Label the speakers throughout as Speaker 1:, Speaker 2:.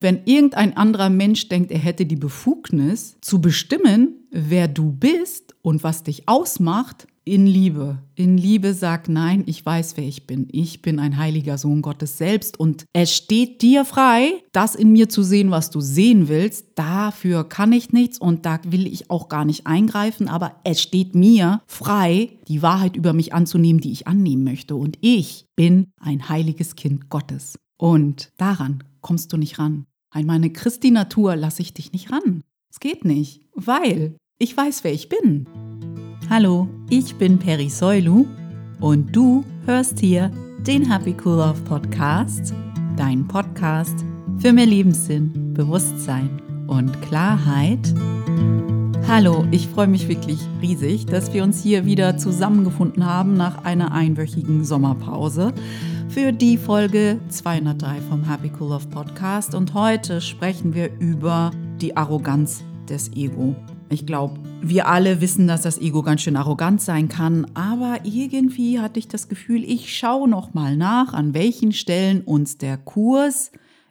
Speaker 1: Wenn irgendein anderer Mensch denkt, er hätte die Befugnis zu bestimmen, wer du bist und was dich ausmacht, in Liebe. In Liebe sag nein, ich weiß, wer ich bin. Ich bin ein heiliger Sohn Gottes selbst und es steht dir frei, das in mir zu sehen, was du sehen willst. Dafür kann ich nichts und da will ich auch gar nicht eingreifen, aber es steht mir frei, die Wahrheit über mich anzunehmen, die ich annehmen möchte. Und ich bin ein heiliges Kind Gottes. Und daran kommst du nicht ran. An meine Christi-Natur lasse ich dich nicht ran. Es geht nicht, weil ich weiß, wer ich bin. Hallo, ich bin Peri Soilu und du hörst hier den Happy Cool Love Podcast, dein Podcast für mehr Lebenssinn, Bewusstsein und Klarheit. Hallo, ich freue mich wirklich riesig, dass wir uns hier wieder zusammengefunden haben nach einer einwöchigen Sommerpause für die Folge 203 vom Happy Cool Love Podcast. Und heute sprechen wir über die Arroganz des Ego. Ich glaube, wir alle wissen, dass das Ego ganz schön arrogant sein kann, aber irgendwie hatte ich das Gefühl, ich schaue noch mal nach, an welchen Stellen uns der Kurs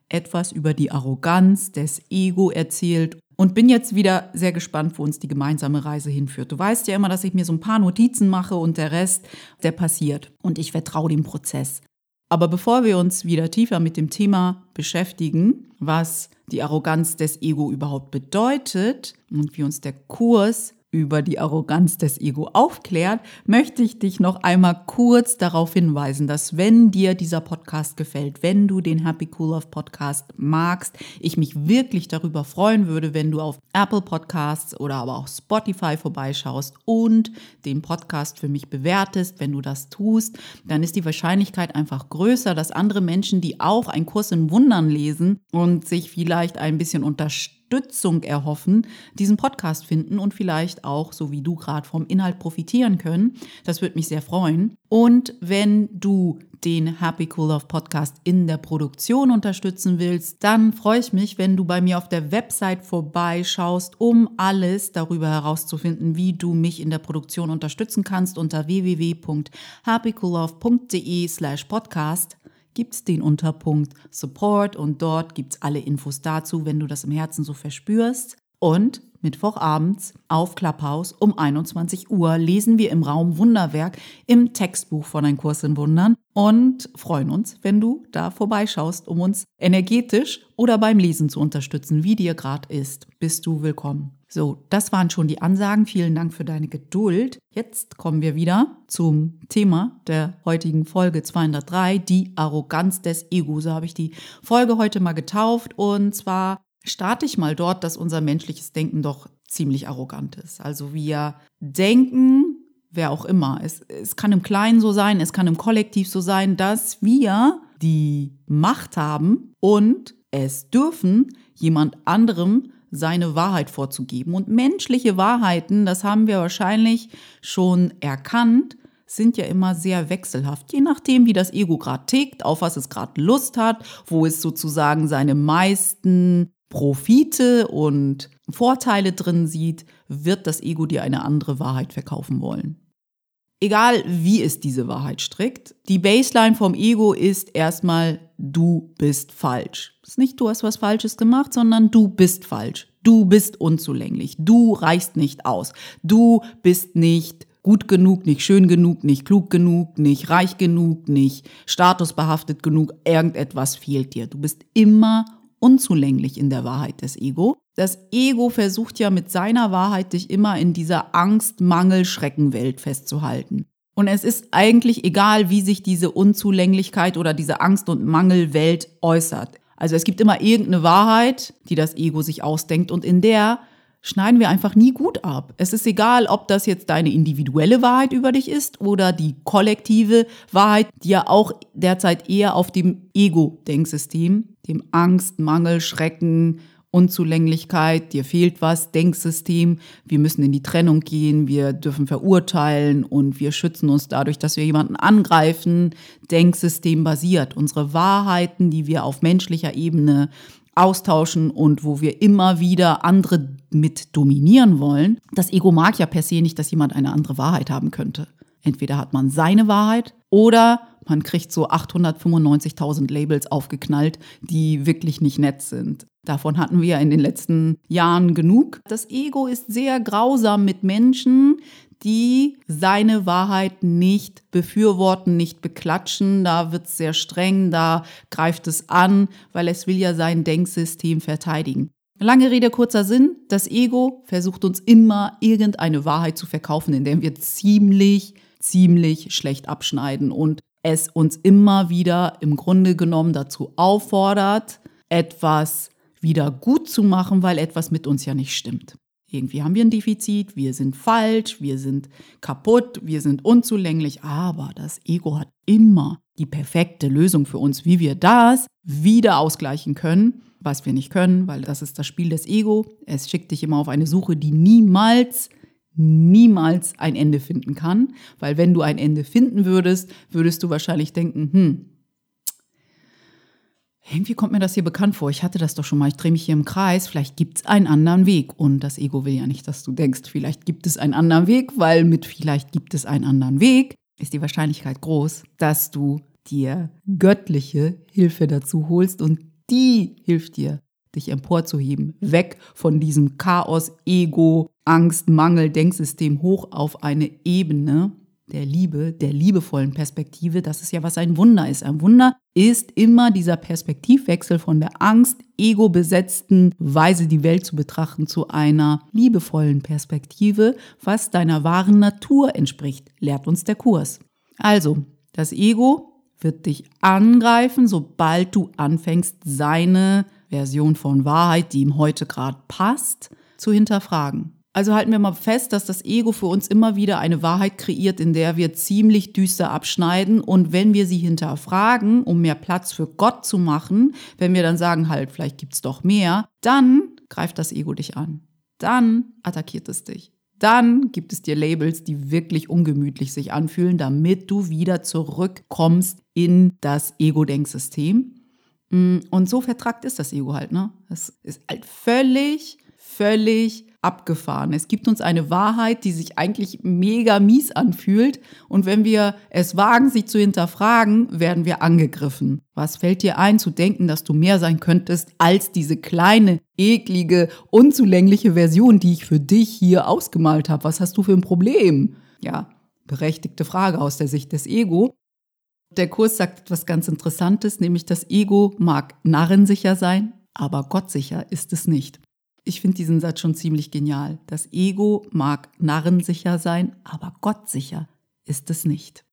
Speaker 1: etwas über die Arroganz des Ego erzählt und bin jetzt wieder sehr gespannt, wo uns die gemeinsame Reise hinführt. Du weißt ja immer, dass ich mir so ein paar Notizen mache und der Rest, der passiert und ich vertraue dem Prozess. Aber bevor wir uns wieder tiefer mit dem Thema beschäftigen, was die Arroganz des Ego überhaupt bedeutet und wie uns der Kurs über die Arroganz des Ego aufklärt, möchte ich dich noch einmal kurz darauf hinweisen, dass wenn dir dieser Podcast gefällt, wenn du den Happy Cool Love Podcast magst, ich mich wirklich darüber freuen würde, wenn du auf Apple Podcasts oder aber auch Spotify vorbeischaust und den Podcast für mich bewertest. Wenn du das tust, dann ist die Wahrscheinlichkeit einfach größer, dass andere Menschen, die auch einen Kurs in Wundern lesen und sich vielleicht ein bisschen unterstützen, Unterstützung erhoffen, diesen Podcast finden und vielleicht auch, so wie du gerade vom Inhalt profitieren können. Das würde mich sehr freuen. Und wenn du den Happy Cool Love Podcast in der Produktion unterstützen willst, dann freue ich mich, wenn du bei mir auf der Website vorbeischaust, um alles darüber herauszufinden, wie du mich in der Produktion unterstützen kannst unter www.happycoollove.de slash podcast gibt es den Unterpunkt Support und dort gibt es alle Infos dazu, wenn du das im Herzen so verspürst. Und Mittwochabends auf Clubhouse um 21 Uhr lesen wir im Raum Wunderwerk im Textbuch von Ein Kurs in Wundern und freuen uns, wenn du da vorbeischaust, um uns energetisch oder beim Lesen zu unterstützen, wie dir gerade ist. Bist du willkommen. So, das waren schon die Ansagen. Vielen Dank für deine Geduld. Jetzt kommen wir wieder zum Thema der heutigen Folge 203, die Arroganz des Ego. So habe ich die Folge heute mal getauft. Und zwar starte ich mal dort, dass unser menschliches Denken doch ziemlich arrogant ist. Also wir denken, wer auch immer, es, es kann im Kleinen so sein, es kann im Kollektiv so sein, dass wir die Macht haben und es dürfen, jemand anderem seine Wahrheit vorzugeben. Und menschliche Wahrheiten, das haben wir wahrscheinlich schon erkannt, sind ja immer sehr wechselhaft, je nachdem, wie das Ego gerade tickt, auf was es gerade Lust hat, wo es sozusagen seine meisten Profite und Vorteile drin sieht, wird das Ego dir eine andere Wahrheit verkaufen wollen. Egal wie es diese Wahrheit strickt, die Baseline vom Ego ist erstmal, du bist falsch. Das ist nicht, du hast was Falsches gemacht, sondern du bist falsch. Du bist unzulänglich. Du reichst nicht aus. Du bist nicht gut genug, nicht schön genug, nicht klug genug, nicht reich genug, nicht statusbehaftet genug. Irgendetwas fehlt dir. Du bist immer unzulänglich in der Wahrheit des Ego. Das Ego versucht ja mit seiner Wahrheit dich immer in dieser Angst, Mangel, Schreckenwelt festzuhalten. Und es ist eigentlich egal, wie sich diese Unzulänglichkeit oder diese Angst- und Mangelwelt äußert. Also es gibt immer irgendeine Wahrheit, die das Ego sich ausdenkt und in der schneiden wir einfach nie gut ab. Es ist egal, ob das jetzt deine individuelle Wahrheit über dich ist oder die kollektive Wahrheit, die ja auch derzeit eher auf dem Ego-Denksystem, dem Angst, Mangel, Schrecken, Unzulänglichkeit, dir fehlt was, Denksystem, wir müssen in die Trennung gehen, wir dürfen verurteilen und wir schützen uns dadurch, dass wir jemanden angreifen, Denksystem basiert. Unsere Wahrheiten, die wir auf menschlicher Ebene austauschen und wo wir immer wieder andere mit dominieren wollen. Das Ego mag ja per se nicht, dass jemand eine andere Wahrheit haben könnte. Entweder hat man seine Wahrheit oder Man kriegt so 895.000 Labels aufgeknallt, die wirklich nicht nett sind. Davon hatten wir in den letzten Jahren genug. Das Ego ist sehr grausam mit Menschen, die seine Wahrheit nicht befürworten, nicht beklatschen. Da wird es sehr streng, da greift es an, weil es will ja sein Denksystem verteidigen. Lange Rede, kurzer Sinn. Das Ego versucht uns immer irgendeine Wahrheit zu verkaufen, indem wir ziemlich, ziemlich schlecht abschneiden und es uns immer wieder im Grunde genommen dazu auffordert, etwas wieder gut zu machen, weil etwas mit uns ja nicht stimmt. Irgendwie haben wir ein Defizit, wir sind falsch, wir sind kaputt, wir sind unzulänglich, aber das Ego hat immer die perfekte Lösung für uns, wie wir das wieder ausgleichen können, was wir nicht können, weil das ist das Spiel des Ego. Es schickt dich immer auf eine Suche, die niemals, niemals ein Ende finden kann, weil wenn du ein Ende finden würdest, würdest du wahrscheinlich denken, hm, irgendwie kommt mir das hier bekannt vor. Ich hatte das doch schon mal. Ich drehe mich hier im Kreis. Vielleicht gibt es einen anderen Weg. Und das Ego will ja nicht, dass du denkst, vielleicht gibt es einen anderen Weg, weil mit vielleicht gibt es einen anderen Weg ist die Wahrscheinlichkeit groß, dass du dir göttliche Hilfe dazu holst und die hilft dir, dich emporzuheben, weg von diesem Chaos, Ego, Angst, Mangel, Denksystem hoch auf eine Ebene, der Liebe, der liebevollen Perspektive, das ist ja, was ein Wunder ist. Ein Wunder ist immer dieser Perspektivwechsel von der Angst, ego-besetzten Weise, die Welt zu betrachten, zu einer liebevollen Perspektive, was deiner wahren Natur entspricht, lehrt uns der Kurs. Also, das Ego wird dich angreifen, sobald du anfängst, seine Version von Wahrheit, die ihm heute gerade passt, zu hinterfragen. Also halten wir mal fest, dass das Ego für uns immer wieder eine Wahrheit kreiert, in der wir ziemlich düster abschneiden. Und wenn wir sie hinterfragen, um mehr Platz für Gott zu machen, wenn wir dann sagen, halt, vielleicht gibt es doch mehr, dann greift das Ego dich an. Dann attackiert es dich. Dann gibt es dir Labels, die wirklich ungemütlich sich anfühlen, damit du wieder zurückkommst in das Ego-Denksystem. Mm, und so vertragt ist das Ego halt, ne? Es ist halt völlig, völlig abgefahren. Es gibt uns eine Wahrheit, die sich eigentlich mega mies anfühlt. Und wenn wir es wagen, sie zu hinterfragen, werden wir angegriffen. Was fällt dir ein, zu denken, dass du mehr sein könntest als diese kleine, eklige, unzulängliche Version, die ich für dich hier ausgemalt habe? Was hast du für ein Problem? Ja, berechtigte Frage aus der Sicht des Ego. Der Kurs sagt etwas ganz Interessantes, nämlich das Ego mag narrensicher sein, aber gottsicher ist es nicht. Ich finde diesen Satz schon ziemlich genial. Das Ego mag narrensicher sein, aber gottsicher ist es nicht.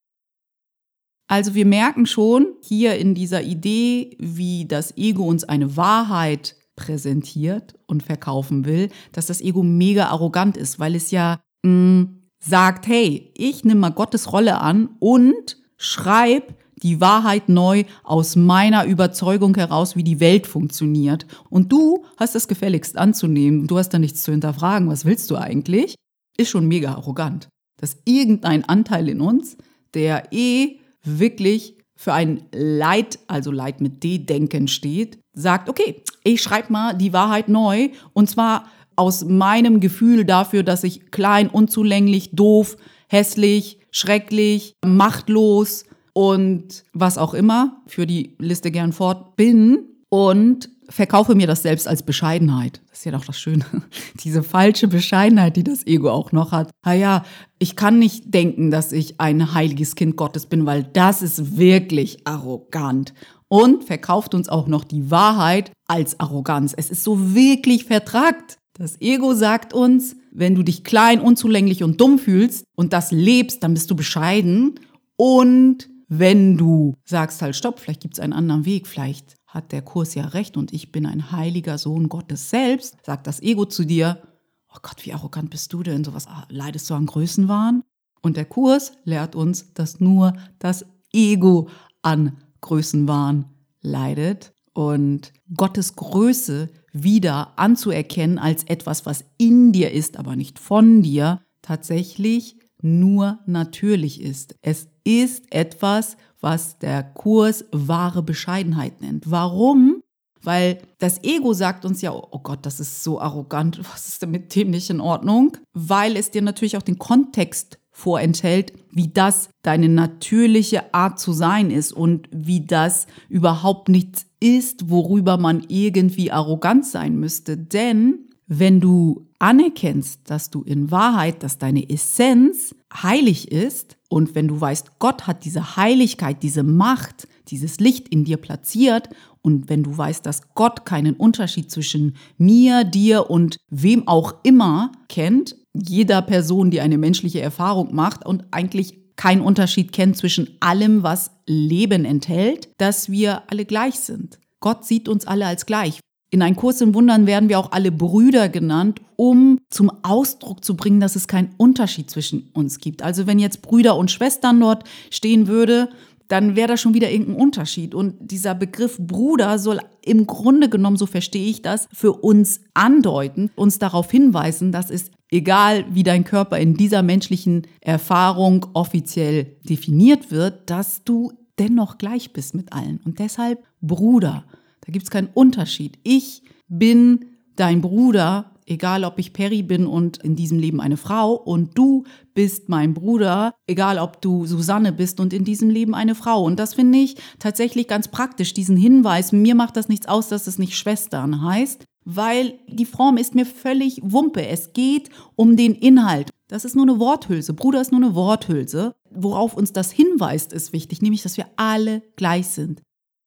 Speaker 1: Also wir merken schon hier in dieser Idee, wie das Ego uns eine Wahrheit präsentiert und verkaufen will, dass das Ego mega arrogant ist, weil es ja mh, mm, sagt, hey, ich nehme mal Gottes Rolle an und schreib die Wahrheit neu aus meiner Überzeugung heraus, wie die Welt funktioniert. Und du hast es gefälligst anzunehmen. Du hast da nichts zu hinterfragen. Was willst du eigentlich? Ist schon mega arrogant. Dass irgendein Anteil in uns, der eh wirklich für ein Leid, also Leid mit D-Denken steht, sagt, okay, ich schreibe mal die Wahrheit neu und zwar aus meinem Gefühl dafür, dass ich klein, unzulänglich, doof, hässlich, schrecklich, machtlos, und was auch immer, für die Liste gern fort bin und verkaufe mir das selbst als Bescheidenheit. Das ist ja doch das Schöne. Diese falsche Bescheidenheit, die das Ego auch noch hat. Ah ja, ich kann nicht denken, dass ich ein heiliges Kind Gottes bin, weil das ist wirklich arrogant. Und verkauft uns auch noch die Wahrheit als Arroganz. Es ist so wirklich vertrackt. Das Ego sagt uns, wenn du dich klein, unzulänglich und dumm fühlst und das lebst, dann bist du bescheiden. Und wenn du sagst halt, stopp, vielleicht gibt es einen anderen Weg, vielleicht hat der Kurs ja recht und ich bin ein heiliger Sohn Gottes selbst, sagt das Ego zu dir, oh Gott, wie arrogant bist du denn, sowas ah, leidest du an Größenwahn? Und der Kurs lehrt uns, dass nur das Ego an Größenwahn leidet und Gottes Größe wieder anzuerkennen als etwas, was in dir ist, aber nicht von dir, tatsächlich nur natürlich ist. Es ist etwas, was der Kurs wahre Bescheidenheit nennt. Warum? Weil das Ego sagt uns ja, oh Gott, das ist so arrogant, was ist denn mit dem nicht in Ordnung? Weil es dir natürlich auch den Kontext vorenthält, wie das deine natürliche Art zu sein ist und wie das überhaupt nichts ist, worüber man irgendwie arrogant sein müsste. Denn wenn du anerkennst, dass du in Wahrheit, dass deine Essenz heilig ist und wenn du weißt, Gott hat diese Heiligkeit, diese Macht, dieses Licht in dir platziert und wenn du weißt, dass Gott keinen Unterschied zwischen mir, dir und wem auch immer kennt, jeder Person, die eine menschliche Erfahrung macht und eigentlich keinen Unterschied kennt zwischen allem, was Leben enthält, dass wir alle gleich sind. Gott sieht uns alle als gleich. In einem Kurs in Wundern werden wir auch alle Brüder genannt, um zum Ausdruck zu bringen, dass es keinen Unterschied zwischen uns gibt. Also wenn jetzt Brüder und Schwestern dort stehen würde, dann wäre da schon wieder irgendein Unterschied. Und dieser Begriff Bruder soll im Grunde genommen, so verstehe ich das, für uns andeuten, uns darauf hinweisen, dass es egal wie dein Körper in dieser menschlichen Erfahrung offiziell definiert wird, dass du dennoch gleich bist mit allen. Und deshalb Bruder. Da gibt es keinen Unterschied. Ich bin dein Bruder, egal ob ich Perry bin und in diesem Leben eine Frau, und du bist mein Bruder, egal ob du Susanne bist und in diesem Leben eine Frau. Und das finde ich tatsächlich ganz praktisch, diesen Hinweis. Mir macht das nichts aus, dass es nicht Schwestern heißt, weil die Form ist mir völlig Wumpe. Es geht um den Inhalt. Das ist nur eine Worthülse. Bruder ist nur eine Worthülse. Worauf uns das hinweist, ist wichtig, nämlich, dass wir alle gleich sind.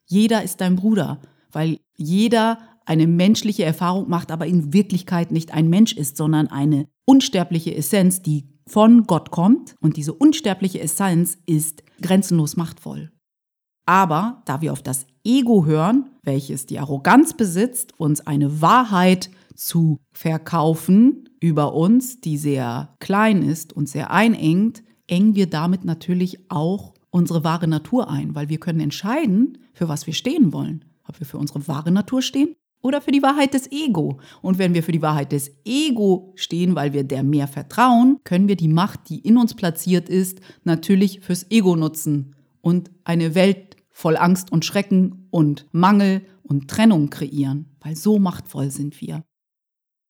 Speaker 1: Jeder ist dein Bruder weil jeder eine menschliche Erfahrung macht, aber in Wirklichkeit nicht ein Mensch ist, sondern eine unsterbliche Essenz, die von Gott kommt. Und diese unsterbliche Essenz ist grenzenlos machtvoll. Aber da wir auf das Ego hören, welches die Arroganz besitzt, uns eine Wahrheit zu verkaufen über uns, die sehr klein ist und sehr einengt, engen wir damit natürlich auch unsere wahre Natur ein, weil wir können entscheiden, für was wir stehen wollen ob wir für unsere wahre Natur stehen oder für die Wahrheit des Ego. Und wenn wir für die Wahrheit des Ego stehen, weil wir der mehr vertrauen, können wir die Macht, die in uns platziert ist, natürlich fürs Ego nutzen und eine Welt voll Angst und Schrecken und Mangel und Trennung kreieren, weil so machtvoll sind wir.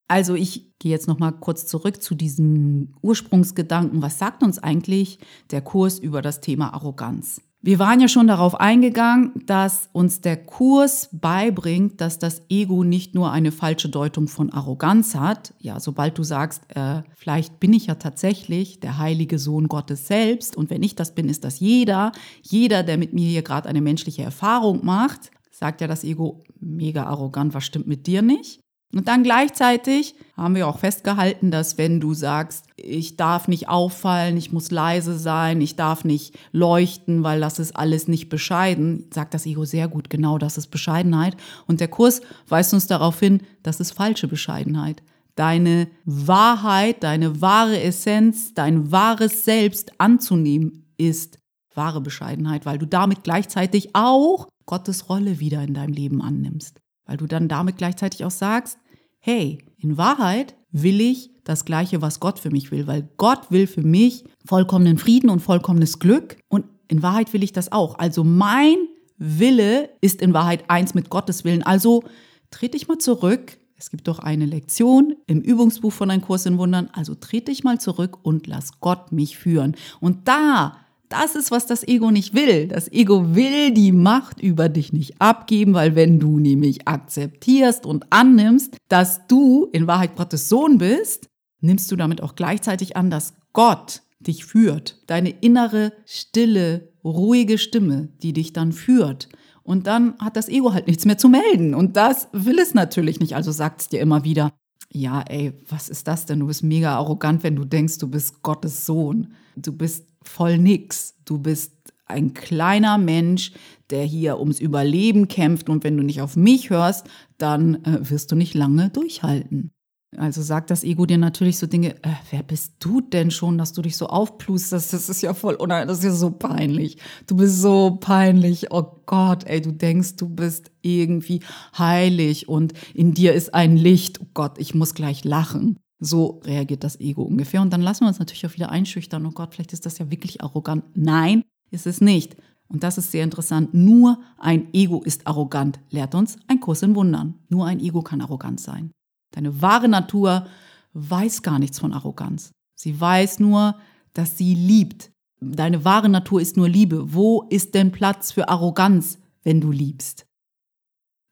Speaker 1: Also ich gehe jetzt noch mal kurz zurück zu diesem Ursprungsgedanken, was sagt uns eigentlich der Kurs über das Thema Arroganz? Wir waren ja schon darauf eingegangen, dass uns der Kurs beibringt, dass das Ego nicht nur eine falsche Deutung von Arroganz hat. Ja, sobald du sagst, äh, vielleicht bin ich ja tatsächlich der heilige Sohn Gottes selbst und wenn ich das bin, ist das jeder. Jeder, der mit mir hier gerade eine menschliche Erfahrung macht, sagt ja das Ego mega arrogant, was stimmt mit dir nicht? Und dann gleichzeitig haben wir auch festgehalten, dass wenn du sagst, ich darf nicht auffallen, ich muss leise sein, ich darf nicht leuchten, weil das ist alles nicht bescheiden, sagt das Ego sehr gut, genau das ist Bescheidenheit. Und der Kurs weist uns darauf hin, das ist falsche Bescheidenheit. Deine Wahrheit, deine wahre Essenz, dein wahres Selbst anzunehmen, ist wahre Bescheidenheit, weil du damit gleichzeitig auch Gottes Rolle wieder in deinem Leben annimmst weil du dann damit gleichzeitig auch sagst, hey, in Wahrheit will ich das Gleiche, was Gott für mich will, weil Gott will für mich vollkommenen Frieden und vollkommenes Glück und in Wahrheit will ich das auch. Also mein Wille ist in Wahrheit eins mit Gottes Willen. Also trete ich mal zurück. Es gibt doch eine Lektion im Übungsbuch von Ein Kurs in Wundern. Also trete ich mal zurück und lass Gott mich führen. Und da das ist, was das Ego nicht will. Das Ego will die Macht über dich nicht abgeben, weil wenn du nämlich akzeptierst und annimmst, dass du in Wahrheit Gottes Sohn bist, nimmst du damit auch gleichzeitig an, dass Gott dich führt. Deine innere, stille, ruhige Stimme, die dich dann führt. Und dann hat das Ego halt nichts mehr zu melden. Und das will es natürlich nicht. Also sagt es dir immer wieder, ja, ey, was ist das denn? Du bist mega arrogant, wenn du denkst, du bist Gottes Sohn. Du bist voll nix. Du bist ein kleiner Mensch, der hier ums Überleben kämpft und wenn du nicht auf mich hörst, dann äh, wirst du nicht lange durchhalten. Also sagt das Ego dir natürlich so Dinge, äh, wer bist du denn schon, dass du dich so aufplusterst? Das ist ja voll, nein, das ist ja so peinlich. Du bist so peinlich. Oh Gott, ey, du denkst, du bist irgendwie heilig und in dir ist ein Licht. Oh Gott, ich muss gleich lachen. So reagiert das Ego ungefähr. Und dann lassen wir uns natürlich auch wieder einschüchtern. Oh Gott, vielleicht ist das ja wirklich arrogant. Nein, ist es nicht. Und das ist sehr interessant. Nur ein Ego ist arrogant, lehrt uns ein Kurs in Wundern. Nur ein Ego kann arrogant sein. Deine wahre Natur weiß gar nichts von Arroganz. Sie weiß nur, dass sie liebt. Deine wahre Natur ist nur Liebe. Wo ist denn Platz für Arroganz, wenn du liebst?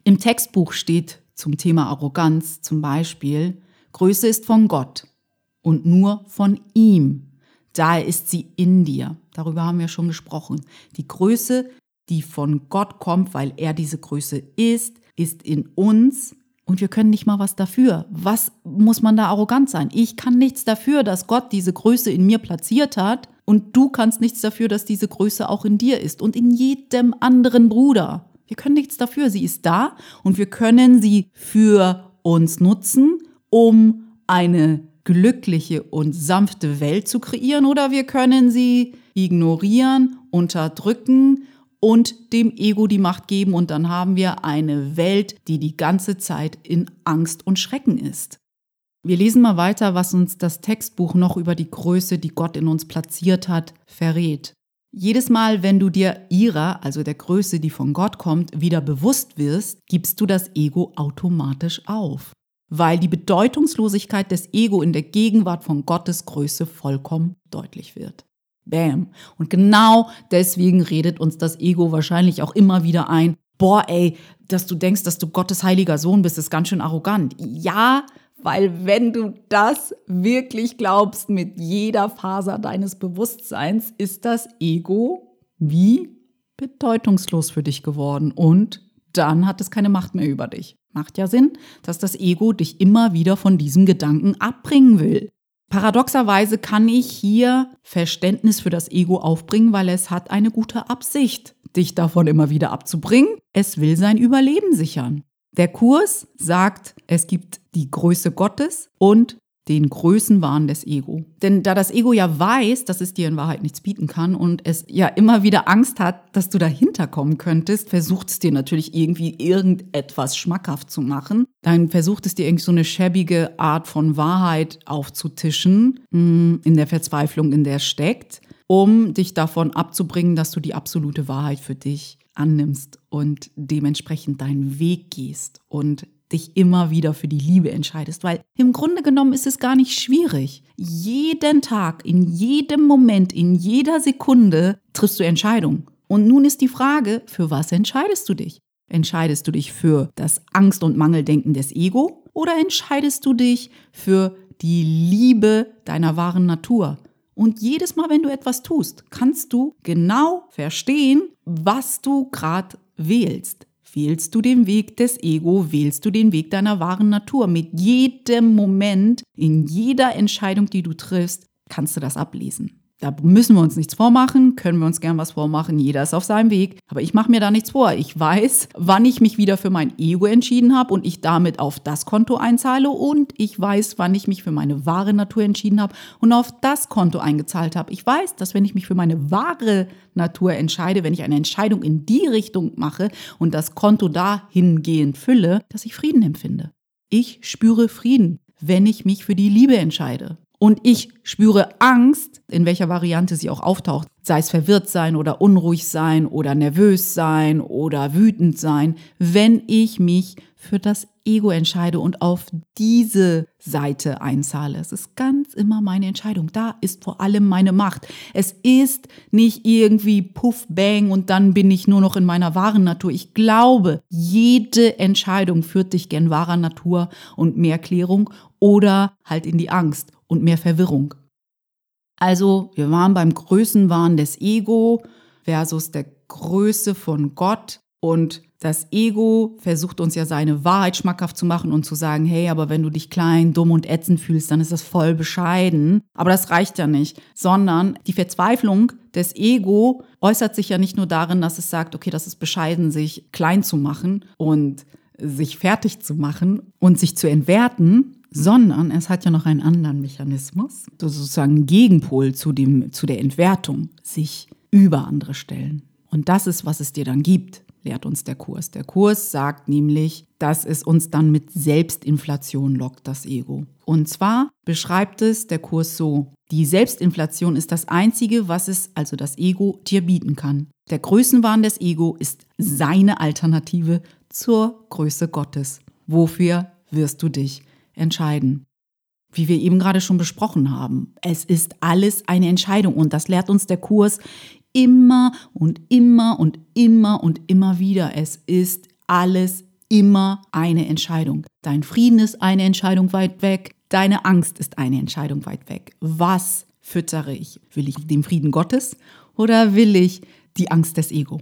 Speaker 1: Im Textbuch steht zum Thema Arroganz zum Beispiel, Größe ist von Gott und nur von ihm. Daher ist sie in dir. Darüber haben wir schon gesprochen. Die Größe, die von Gott kommt, weil er diese Größe ist, ist in uns und wir können nicht mal was dafür. Was muss man da arrogant sein? Ich kann nichts dafür, dass Gott diese Größe in mir platziert hat und du kannst nichts dafür, dass diese Größe auch in dir ist und in jedem anderen Bruder. Wir können nichts dafür. Sie ist da und wir können sie für uns nutzen, um eine glückliche und sanfte Welt zu kreieren oder wir können sie ignorieren, unterdrücken und dem Ego die Macht geben und dann haben wir eine Welt, die die ganze Zeit in Angst und Schrecken ist. Wir lesen mal weiter, was uns das Textbuch noch über die Größe, die Gott in uns platziert hat, verrät. Jedes Mal, wenn du dir ihrer, also der Größe, die von Gott kommt, wieder bewusst wirst, gibst du das Ego automatisch auf, weil die Bedeutungslosigkeit des Ego in der Gegenwart von Gottes Größe vollkommen deutlich wird. Bam. Und genau deswegen redet uns das Ego wahrscheinlich auch immer wieder ein, boah, ey, dass du denkst, dass du Gottes heiliger Sohn bist, ist ganz schön arrogant. Ja, weil wenn du das wirklich glaubst mit jeder Faser deines Bewusstseins, ist das Ego wie bedeutungslos für dich geworden und dann hat es keine Macht mehr über dich. Macht ja Sinn, dass das Ego dich immer wieder von diesem Gedanken abbringen will. Paradoxerweise kann ich hier Verständnis für das Ego aufbringen, weil es hat eine gute Absicht, dich davon immer wieder abzubringen. Es will sein Überleben sichern. Der Kurs sagt, es gibt die Größe Gottes und den Größenwahn des Ego. Denn da das Ego ja weiß, dass es dir in Wahrheit nichts bieten kann und es ja immer wieder Angst hat, dass du dahinter kommen könntest, versucht es dir natürlich irgendwie irgendetwas schmackhaft zu machen. Dann versucht es dir irgendwie so eine schäbige Art von Wahrheit aufzutischen, hm, in der Verzweiflung, in der steckt, um dich davon abzubringen, dass du die absolute Wahrheit für dich annimmst und dementsprechend deinen Weg gehst und dich immer wieder für die Liebe entscheidest, weil im Grunde genommen ist es gar nicht schwierig. Jeden Tag, in jedem Moment, in jeder Sekunde triffst du Entscheidungen. Und nun ist die Frage, für was entscheidest du dich? Entscheidest du dich für das Angst- und Mangeldenken des Ego oder entscheidest du dich für die Liebe deiner wahren Natur? Und jedes Mal, wenn du etwas tust, kannst du genau verstehen, was du gerade wählst. Wählst du den Weg des Ego, wählst du den Weg deiner wahren Natur. Mit jedem Moment, in jeder Entscheidung, die du triffst, kannst du das ablesen. Da müssen wir uns nichts vormachen, können wir uns gern was vormachen. Jeder ist auf seinem Weg. Aber ich mache mir da nichts vor. Ich weiß, wann ich mich wieder für mein Ego entschieden habe und ich damit auf das Konto einzahle. Und ich weiß, wann ich mich für meine wahre Natur entschieden habe und auf das Konto eingezahlt habe. Ich weiß, dass wenn ich mich für meine wahre Natur entscheide, wenn ich eine Entscheidung in die Richtung mache und das Konto dahingehend fülle, dass ich Frieden empfinde. Ich spüre Frieden, wenn ich mich für die Liebe entscheide und ich spüre Angst, in welcher Variante sie auch auftaucht, sei es verwirrt sein oder unruhig sein oder nervös sein oder wütend sein, wenn ich mich für das Ego entscheide und auf diese Seite einzahle. Es ist ganz immer meine Entscheidung. Da ist vor allem meine Macht. Es ist nicht irgendwie puff, bang und dann bin ich nur noch in meiner wahren Natur. Ich glaube, jede Entscheidung führt dich gen wahrer Natur und mehr Klärung oder halt in die Angst und mehr Verwirrung. Also, wir waren beim Größenwahn des Ego versus der Größe von Gott und das Ego versucht uns ja seine Wahrheit schmackhaft zu machen und zu sagen, hey, aber wenn du dich klein, dumm und ätzend fühlst, dann ist das voll bescheiden. Aber das reicht ja nicht, sondern die Verzweiflung des Ego äußert sich ja nicht nur darin, dass es sagt, okay, das ist bescheiden, sich klein zu machen und sich fertig zu machen und sich zu entwerten, sondern es hat ja noch einen anderen Mechanismus, sozusagen Gegenpol zu, dem, zu der Entwertung, sich über andere stellen. Und das ist, was es dir dann gibt, lehrt uns der Kurs. Der Kurs sagt nämlich, dass es uns dann mit Selbstinflation lockt, das Ego. Und zwar beschreibt es der Kurs so, die Selbstinflation ist das Einzige, was es, also das Ego, dir bieten kann. Der Größenwahn des Ego ist seine Alternative zur Größe Gottes. Wofür wirst du dich entscheiden. wie wir eben gerade schon besprochen haben. Es ist alles eine Entscheidung und das lehrt uns der Kurs immer und immer und immer und immer wieder. Es ist alles immer eine Entscheidung. Dein Frieden ist eine Entscheidung weit weg. Deine Angst ist eine Entscheidung weit weg. Was füttere ich? Will ich den Frieden Gottes oder will ich die Angst des Ego?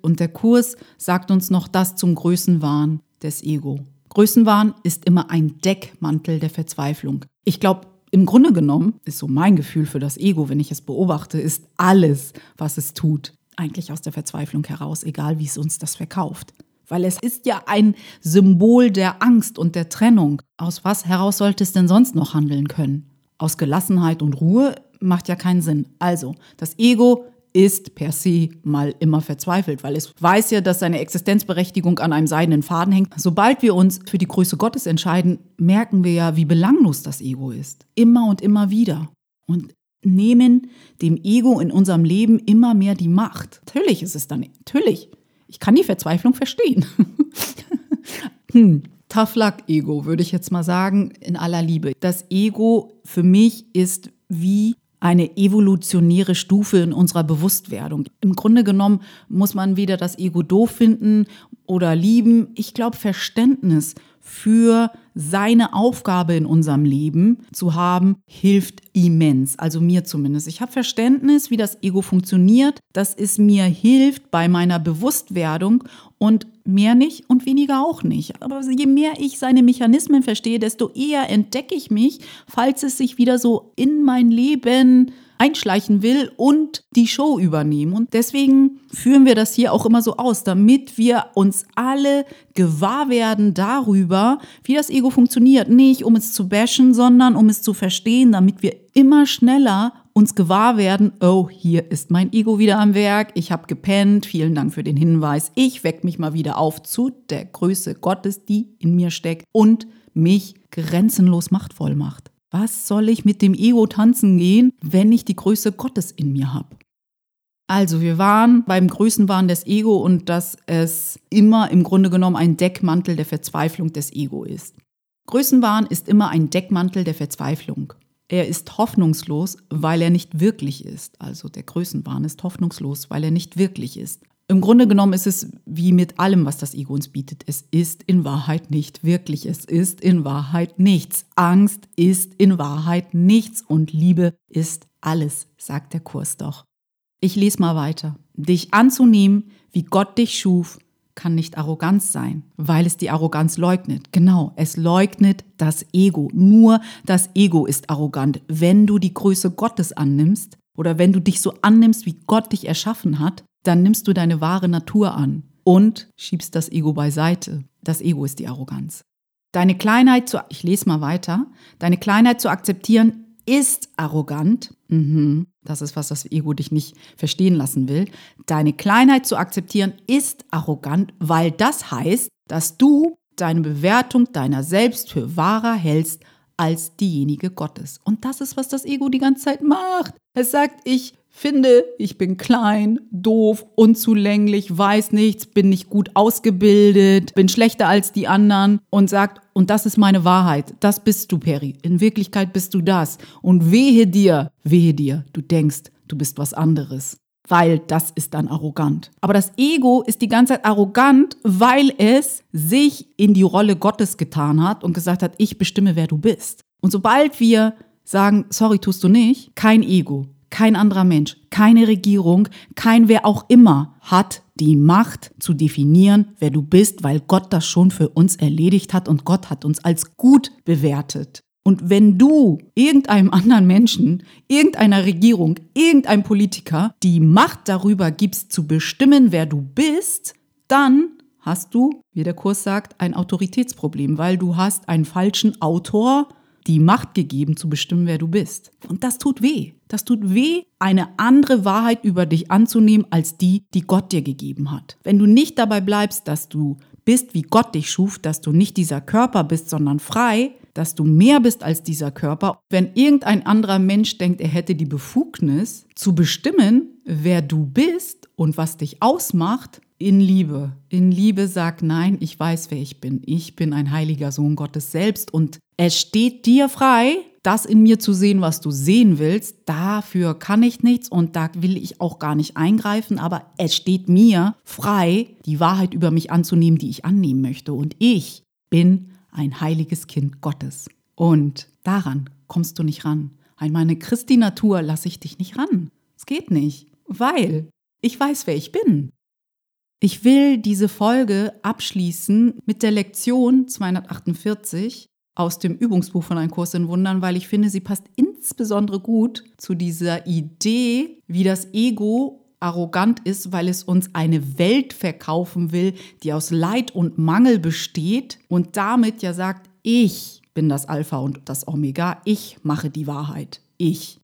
Speaker 1: Und der Kurs sagt uns noch das zum Größenwahn des Ego. Größenwahn ist immer ein Deckmantel der Verzweiflung. Ich glaube, im Grunde genommen ist so mein Gefühl für das Ego, wenn ich es beobachte, ist alles, was es tut, eigentlich aus der Verzweiflung heraus, egal wie es uns das verkauft. Weil es ist ja ein Symbol der Angst und der Trennung. Aus was heraus sollte es denn sonst noch handeln können? Aus Gelassenheit und Ruhe macht ja keinen Sinn. Also, das Ego ist per se mal immer verzweifelt, weil es weiß ja, dass seine Existenzberechtigung an einem seidenen Faden hängt. Sobald wir uns für die Größe Gottes entscheiden, merken wir ja, wie belanglos das Ego ist. Immer und immer wieder. Und nehmen dem Ego in unserem Leben immer mehr die Macht. Natürlich ist es dann, natürlich. Ich kann die Verzweiflung verstehen. hm. Tough Luck Ego, würde ich jetzt mal sagen, in aller Liebe. Das Ego für mich ist wie eine evolutionäre Stufe in unserer Bewusstwerdung. Im Grunde genommen muss man weder das Ego doof finden oder lieben. Ich glaube, Verständnis für seine Aufgabe in unserem Leben zu haben, hilft immens. Also mir zumindest. Ich habe Verständnis, wie das Ego funktioniert, dass es mir hilft bei meiner Bewusstwerdung und mehr nicht und weniger auch nicht. Aber je mehr ich seine Mechanismen verstehe, desto eher entdecke ich mich, falls es sich wieder so in mein Leben einschleichen will und die Show übernehmen. Und deswegen führen wir das hier auch immer so aus, damit wir uns alle gewahr werden darüber, wie das Ego funktioniert. Nicht um es zu bashen, sondern um es zu verstehen, damit wir immer schneller uns gewahr werden, oh, hier ist mein Ego wieder am Werk, ich habe gepennt, vielen Dank für den Hinweis, ich weck mich mal wieder auf zu der Größe Gottes, die in mir steckt und mich grenzenlos machtvoll macht. Was soll ich mit dem Ego tanzen gehen, wenn ich die Größe Gottes in mir habe? Also, wir waren beim Größenwahn des Ego und dass es immer im Grunde genommen ein Deckmantel der Verzweiflung des Ego ist. Größenwahn ist immer ein Deckmantel der Verzweiflung. Er ist hoffnungslos, weil er nicht wirklich ist. Also der Größenwahn ist hoffnungslos, weil er nicht wirklich ist. Im Grunde genommen ist es wie mit allem, was das Ego uns bietet. Es ist in Wahrheit nicht wirklich. Es ist in Wahrheit nichts. Angst ist in Wahrheit nichts und Liebe ist alles, sagt der Kurs doch. Ich lese mal weiter. Dich anzunehmen, wie Gott dich schuf, kann nicht Arroganz sein, weil es die Arroganz leugnet. Genau, es leugnet das Ego. Nur das Ego ist arrogant. Wenn du die Größe Gottes annimmst oder wenn du dich so annimmst, wie Gott dich erschaffen hat, dann nimmst du deine wahre Natur an und schiebst das Ego beiseite. Das Ego ist die Arroganz. Deine Kleinheit zu, ich lese mal weiter, deine Kleinheit zu akzeptieren ist arrogant. Mhm, das ist, was das Ego dich nicht verstehen lassen will. Deine Kleinheit zu akzeptieren ist arrogant, weil das heißt, dass du deine Bewertung deiner selbst für wahrer hältst als diejenige Gottes. Und das ist, was das Ego die ganze Zeit macht. Es sagt, ich finde, ich bin klein, doof, unzulänglich, weiß nichts, bin nicht gut ausgebildet, bin schlechter als die anderen und sagt, und das ist meine Wahrheit, das bist du, Peri. In Wirklichkeit bist du das. Und wehe dir, wehe dir, du denkst, du bist was anderes. Weil das ist dann arrogant. Aber das Ego ist die ganze Zeit arrogant, weil es sich in die Rolle Gottes getan hat und gesagt hat, ich bestimme, wer du bist. Und sobald wir sagen, sorry, tust du nicht, kein Ego, kein anderer Mensch, keine Regierung, kein wer auch immer hat die Macht zu definieren, wer du bist, weil Gott das schon für uns erledigt hat und Gott hat uns als gut bewertet. Und wenn du irgendeinem anderen Menschen, irgendeiner Regierung, irgendeinem Politiker die Macht darüber gibst, zu bestimmen, wer du bist, dann hast du, wie der Kurs sagt, ein Autoritätsproblem, weil du hast einen falschen Autor die Macht gegeben, zu bestimmen, wer du bist. Und das tut weh. Das tut weh, eine andere Wahrheit über dich anzunehmen als die, die Gott dir gegeben hat. Wenn du nicht dabei bleibst, dass du bist, wie Gott dich schuf, dass du nicht dieser Körper bist, sondern frei, dass du mehr bist als dieser Körper. Wenn irgendein anderer Mensch denkt, er hätte die Befugnis zu bestimmen, wer du bist und was dich ausmacht, in Liebe. In Liebe sag nein, ich weiß, wer ich bin. Ich bin ein heiliger Sohn Gottes selbst und Es steht dir frei, das in mir zu sehen, was du sehen willst. Dafür kann ich nichts und da will ich auch gar nicht eingreifen, aber es steht mir frei, die Wahrheit über mich anzunehmen, die ich annehmen möchte. Und ich bin ein heiliges Kind Gottes. Und daran kommst du nicht ran. An meine Christi-Natur lasse ich dich nicht ran. Es geht nicht, weil ich weiß, wer ich bin. Ich will diese Folge abschließen mit der Lektion 248 aus dem Übungsbuch von Ein Kurs in Wundern, weil ich finde, sie passt insbesondere gut zu dieser Idee, wie das Ego arrogant ist, weil es uns eine Welt verkaufen will, die aus Leid und Mangel besteht und damit ja sagt, ich bin das Alpha und das Omega, ich mache die Wahrheit, ich.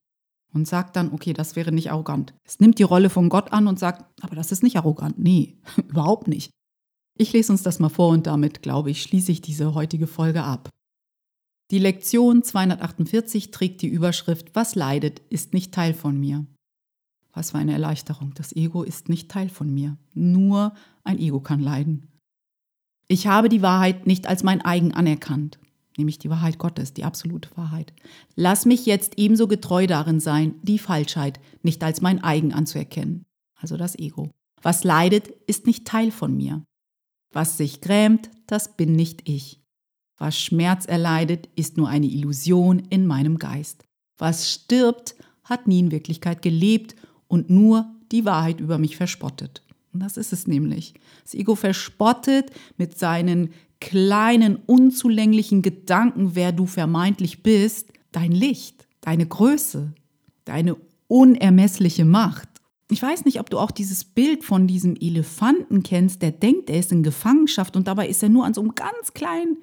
Speaker 1: Und sagt dann, okay, das wäre nicht arrogant. Es nimmt die Rolle von Gott an und sagt, aber das ist nicht arrogant. Nee, überhaupt nicht. Ich lese uns das mal vor und damit, glaube ich, schließe ich diese heutige Folge ab. Die Lektion 248 trägt die Überschrift Was leidet, ist nicht Teil von mir. Was für eine Erleichterung. Das Ego ist nicht Teil von mir. Nur ein Ego kann leiden. Ich habe die Wahrheit nicht als mein eigen anerkannt nämlich die Wahrheit Gottes, die absolute Wahrheit. Lass mich jetzt ebenso getreu darin sein, die Falschheit nicht als mein eigen anzuerkennen, also das Ego. Was leidet, ist nicht Teil von mir. Was sich grämt, das bin nicht ich. Was Schmerz erleidet, ist nur eine Illusion in meinem Geist. Was stirbt, hat nie in Wirklichkeit gelebt und nur die Wahrheit über mich verspottet. Und das ist es nämlich. Das Ego verspottet mit seinen kleinen, unzulänglichen Gedanken, wer du vermeintlich bist, dein Licht, deine Größe, deine unermessliche Macht. Ich weiß nicht, ob du auch dieses Bild von diesem Elefanten kennst, der denkt, er ist in Gefangenschaft und dabei ist er nur an so einem ganz kleinen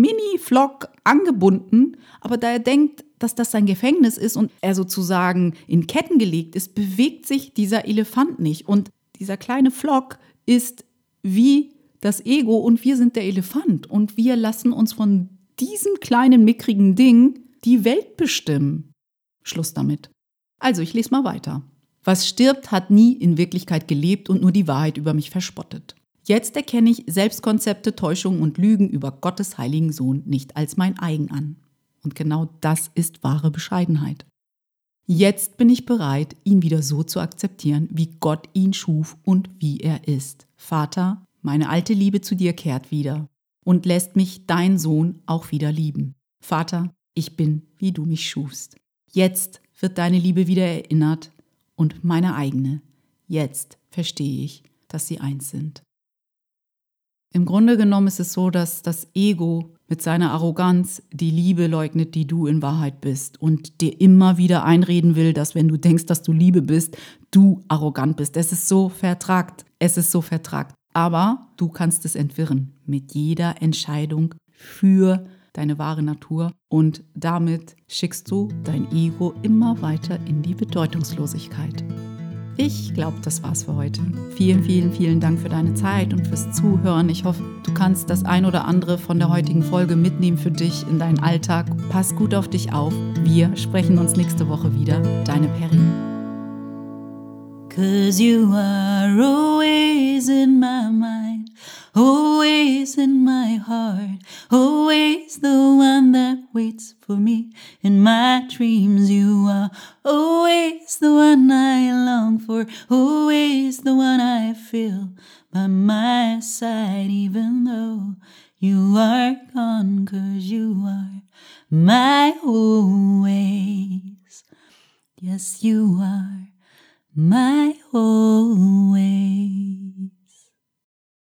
Speaker 1: Mini-Flock angebunden, aber da er denkt, dass das sein Gefängnis ist und er sozusagen in Ketten gelegt ist, bewegt sich dieser Elefant nicht. Und dieser kleine Flock ist wie das Ego und wir sind der Elefant und wir lassen uns von diesem kleinen mickrigen Ding die Welt bestimmen. Schluss damit. Also, ich lese mal weiter. Was stirbt, hat nie in Wirklichkeit gelebt und nur die Wahrheit über mich verspottet. Jetzt erkenne ich Selbstkonzepte, Täuschungen und Lügen über Gottes heiligen Sohn nicht als mein eigen an. Und genau das ist wahre Bescheidenheit. Jetzt bin ich bereit, ihn wieder so zu akzeptieren, wie Gott ihn schuf und wie er ist. Vater, meine alte Liebe zu dir kehrt wieder und lässt mich, dein Sohn, auch wieder lieben. Vater, ich bin, wie du mich schufst. Jetzt wird deine Liebe wieder erinnert und meine eigene. Jetzt verstehe ich, dass sie eins sind. Im Grunde genommen ist es so, dass das Ego mit seiner Arroganz die Liebe leugnet, die du in Wahrheit bist und dir immer wieder einreden will, dass wenn du denkst, dass du Liebe bist, du arrogant bist. Es ist so vertragt. Es ist so vertragt aber du kannst es entwirren mit jeder Entscheidung für deine wahre Natur und damit schickst du dein Ego immer weiter in die Bedeutungslosigkeit. Ich glaube, das war's für heute. Vielen, vielen, vielen Dank für deine Zeit und fürs Zuhören. Ich hoffe, du kannst das ein oder andere von der heutigen Folge mitnehmen für dich in deinen Alltag. Pass gut auf dich auf. Wir sprechen uns nächste Woche wieder. Deine Perry.
Speaker 2: Cause you are always in my mind, always in my heart, always the one that waits for me in my dreams. You are always the one I long for, always the one I feel by my side, even though you are gone, cause you are my always. Yes, you are my always.